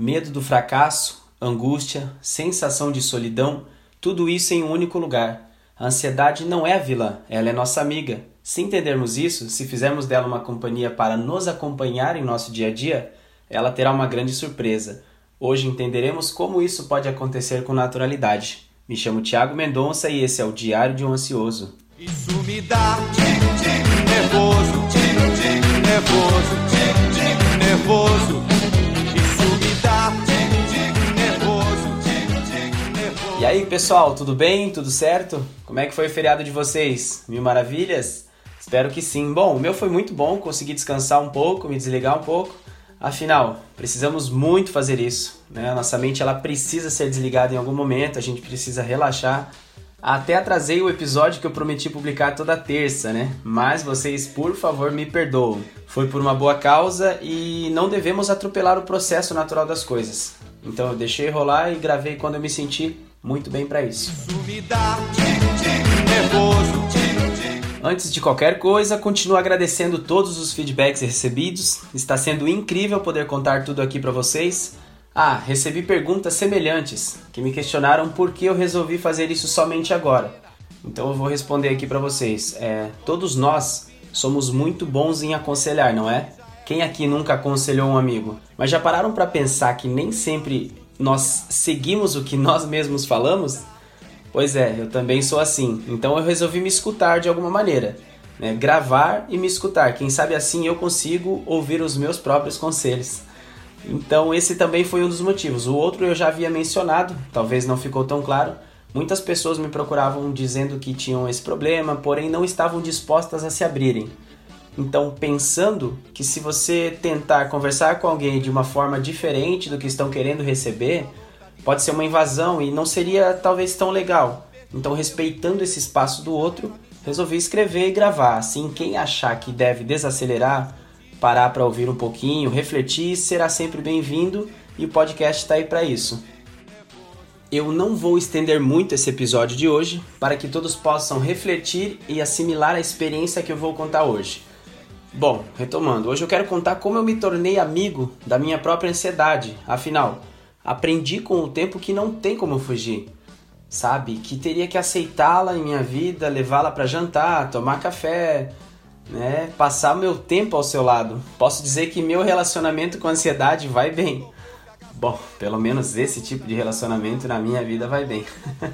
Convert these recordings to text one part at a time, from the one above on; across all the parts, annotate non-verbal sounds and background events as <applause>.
medo do fracasso, angústia, sensação de solidão, tudo isso em um único lugar. A ansiedade não é vilã, ela é nossa amiga. Se entendermos isso, se fizermos dela uma companhia para nos acompanhar em nosso dia a dia, ela terá uma grande surpresa. Hoje entenderemos como isso pode acontecer com naturalidade. Me chamo Tiago Mendonça e esse é o Diário de um Ansioso. Isso me dá nervoso, nervoso, nervoso. E aí, pessoal, tudo bem? Tudo certo? Como é que foi o feriado de vocês? Mil maravilhas? Espero que sim. Bom, o meu foi muito bom, consegui descansar um pouco, me desligar um pouco. Afinal, precisamos muito fazer isso. Né? A nossa mente ela precisa ser desligada em algum momento, a gente precisa relaxar até atrasei o episódio que eu prometi publicar toda terça, né? Mas vocês, por favor, me perdoem. Foi por uma boa causa e não devemos atropelar o processo natural das coisas. Então eu deixei rolar e gravei quando eu me senti muito bem para isso. Antes de qualquer coisa, continuo agradecendo todos os feedbacks recebidos. Está sendo incrível poder contar tudo aqui para vocês. Ah, recebi perguntas semelhantes que me questionaram por que eu resolvi fazer isso somente agora. Então eu vou responder aqui para vocês. É, todos nós somos muito bons em aconselhar, não é? Quem aqui nunca aconselhou um amigo? Mas já pararam para pensar que nem sempre nós seguimos o que nós mesmos falamos? Pois é, eu também sou assim. Então eu resolvi me escutar de alguma maneira. Né? Gravar e me escutar. Quem sabe assim eu consigo ouvir os meus próprios conselhos. Então esse também foi um dos motivos. O outro eu já havia mencionado, talvez não ficou tão claro. Muitas pessoas me procuravam dizendo que tinham esse problema, porém não estavam dispostas a se abrirem. Então, pensando que se você tentar conversar com alguém de uma forma diferente do que estão querendo receber, pode ser uma invasão e não seria talvez tão legal. Então, respeitando esse espaço do outro, resolvi escrever e gravar. Assim, quem achar que deve desacelerar parar para ouvir um pouquinho, refletir, será sempre bem-vindo e o podcast está aí para isso. Eu não vou estender muito esse episódio de hoje para que todos possam refletir e assimilar a experiência que eu vou contar hoje. Bom, retomando, hoje eu quero contar como eu me tornei amigo da minha própria ansiedade. Afinal, aprendi com o tempo que não tem como fugir. Sabe? Que teria que aceitá-la em minha vida, levá-la para jantar, tomar café, né, passar meu tempo ao seu lado. Posso dizer que meu relacionamento com ansiedade vai bem. Bom, pelo menos esse tipo de relacionamento na minha vida vai bem. <laughs>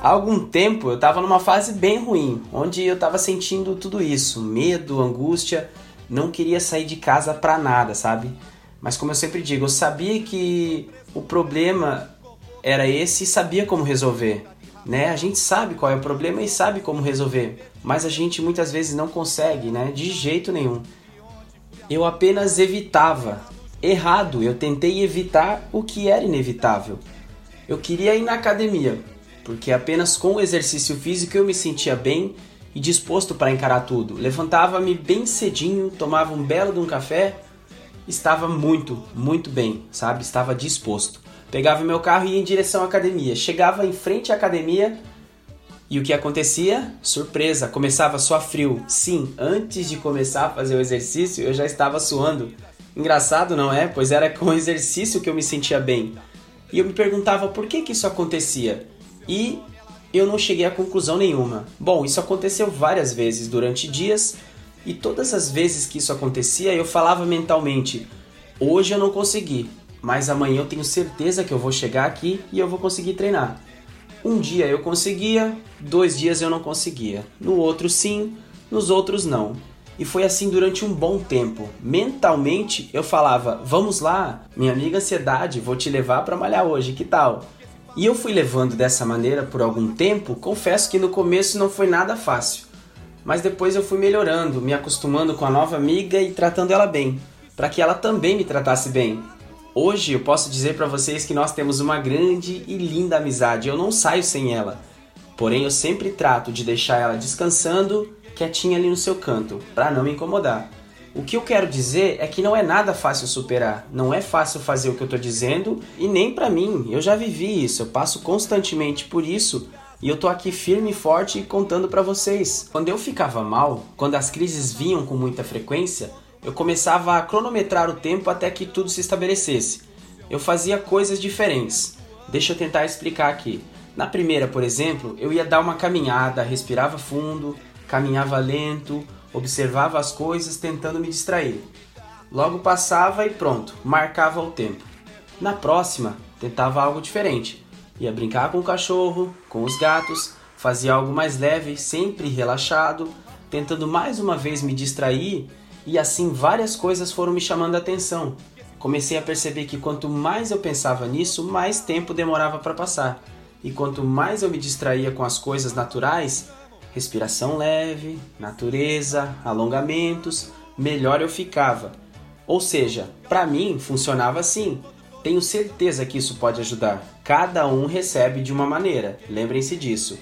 Há algum tempo eu estava numa fase bem ruim, onde eu estava sentindo tudo isso, medo, angústia, não queria sair de casa para nada, sabe? Mas como eu sempre digo, eu sabia que o problema era esse e sabia como resolver. Né? A gente sabe qual é o problema e sabe como resolver, mas a gente muitas vezes não consegue, né? De jeito nenhum. Eu apenas evitava. Errado, eu tentei evitar o que era inevitável. Eu queria ir na academia, porque apenas com o exercício físico eu me sentia bem e disposto para encarar tudo. Levantava-me bem cedinho, tomava um belo de um café, estava muito, muito bem, sabe? Estava disposto. Pegava meu carro e ia em direção à academia. Chegava em frente à academia e o que acontecia? Surpresa, começava a suar frio. Sim, antes de começar a fazer o exercício, eu já estava suando. Engraçado, não é? Pois era com o exercício que eu me sentia bem. E eu me perguntava por que, que isso acontecia. E eu não cheguei a conclusão nenhuma. Bom, isso aconteceu várias vezes durante dias, e todas as vezes que isso acontecia, eu falava mentalmente: hoje eu não consegui, mas amanhã eu tenho certeza que eu vou chegar aqui e eu vou conseguir treinar. Um dia eu conseguia, dois dias eu não conseguia. No outro sim, nos outros não. E foi assim durante um bom tempo. Mentalmente eu falava: "Vamos lá, minha amiga ansiedade, vou te levar para malhar hoje, que tal?" E eu fui levando dessa maneira por algum tempo. Confesso que no começo não foi nada fácil, mas depois eu fui melhorando, me acostumando com a nova amiga e tratando ela bem, para que ela também me tratasse bem. Hoje eu posso dizer para vocês que nós temos uma grande e linda amizade. Eu não saio sem ela. Porém, eu sempre trato de deixar ela descansando, quietinha ali no seu canto, para não me incomodar. O que eu quero dizer é que não é nada fácil superar, não é fácil fazer o que eu estou dizendo e nem para mim. Eu já vivi isso, eu passo constantemente por isso, E eu tô aqui firme e forte contando para vocês. Quando eu ficava mal, quando as crises vinham com muita frequência, eu começava a cronometrar o tempo até que tudo se estabelecesse. Eu fazia coisas diferentes. Deixa eu tentar explicar aqui. Na primeira, por exemplo, eu ia dar uma caminhada, respirava fundo, caminhava lento, observava as coisas tentando me distrair. Logo passava e pronto, marcava o tempo. Na próxima, tentava algo diferente. Ia brincar com o cachorro, com os gatos, fazia algo mais leve, sempre relaxado, tentando mais uma vez me distrair, e assim várias coisas foram me chamando a atenção. Comecei a perceber que quanto mais eu pensava nisso, mais tempo demorava para passar. E quanto mais eu me distraía com as coisas naturais, respiração leve, natureza, alongamentos, melhor eu ficava. Ou seja, para mim funcionava assim. Tenho certeza que isso pode ajudar. Cada um recebe de uma maneira, lembrem-se disso.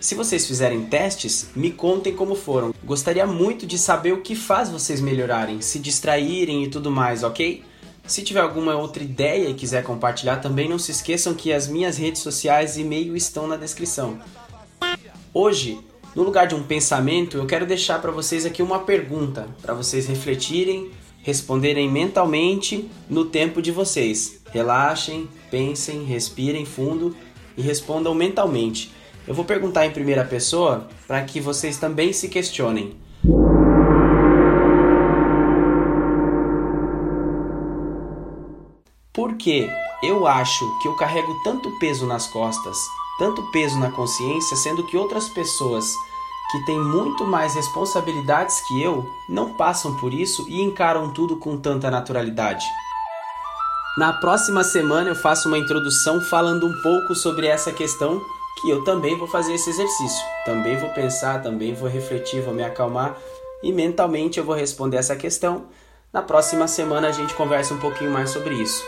Se vocês fizerem testes, me contem como foram. Gostaria muito de saber o que faz vocês melhorarem, se distraírem e tudo mais, ok? Se tiver alguma outra ideia e quiser compartilhar, também não se esqueçam que as minhas redes sociais e e-mail estão na descrição. Hoje, no lugar de um pensamento, eu quero deixar para vocês aqui uma pergunta, para vocês refletirem responderem mentalmente no tempo de vocês. Relaxem, pensem, respirem fundo e respondam mentalmente. Eu vou perguntar em primeira pessoa para que vocês também se questionem. Por que eu acho que eu carrego tanto peso nas costas, tanto peso na consciência, sendo que outras pessoas que têm muito mais responsabilidades que eu não passam por isso e encaram tudo com tanta naturalidade. Na próxima semana eu faço uma introdução falando um pouco sobre essa questão que eu também vou fazer esse exercício. Também vou pensar, também vou refletir, vou me acalmar e mentalmente eu vou responder essa questão. Na próxima semana a gente conversa um pouquinho mais sobre isso.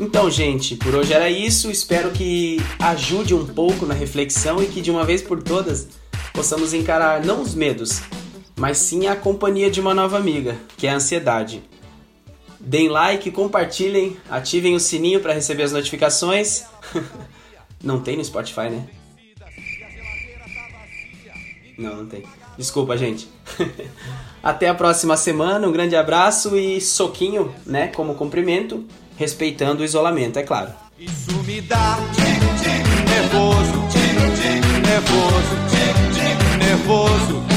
Então, gente, por hoje era isso. Espero que ajude um pouco na reflexão e que de uma vez por todas possamos encarar não os medos, mas sim a companhia de uma nova amiga, que é a ansiedade. Deem like, compartilhem, ativem o sininho para receber as notificações. <laughs> não tem no Spotify, né? Não, não tem. Desculpa, gente. <laughs> Até a próxima semana, um grande abraço e soquinho, né, como cumprimento respeitando o isolamento, é claro. Isso me dá nervoso, nervoso, nervoso.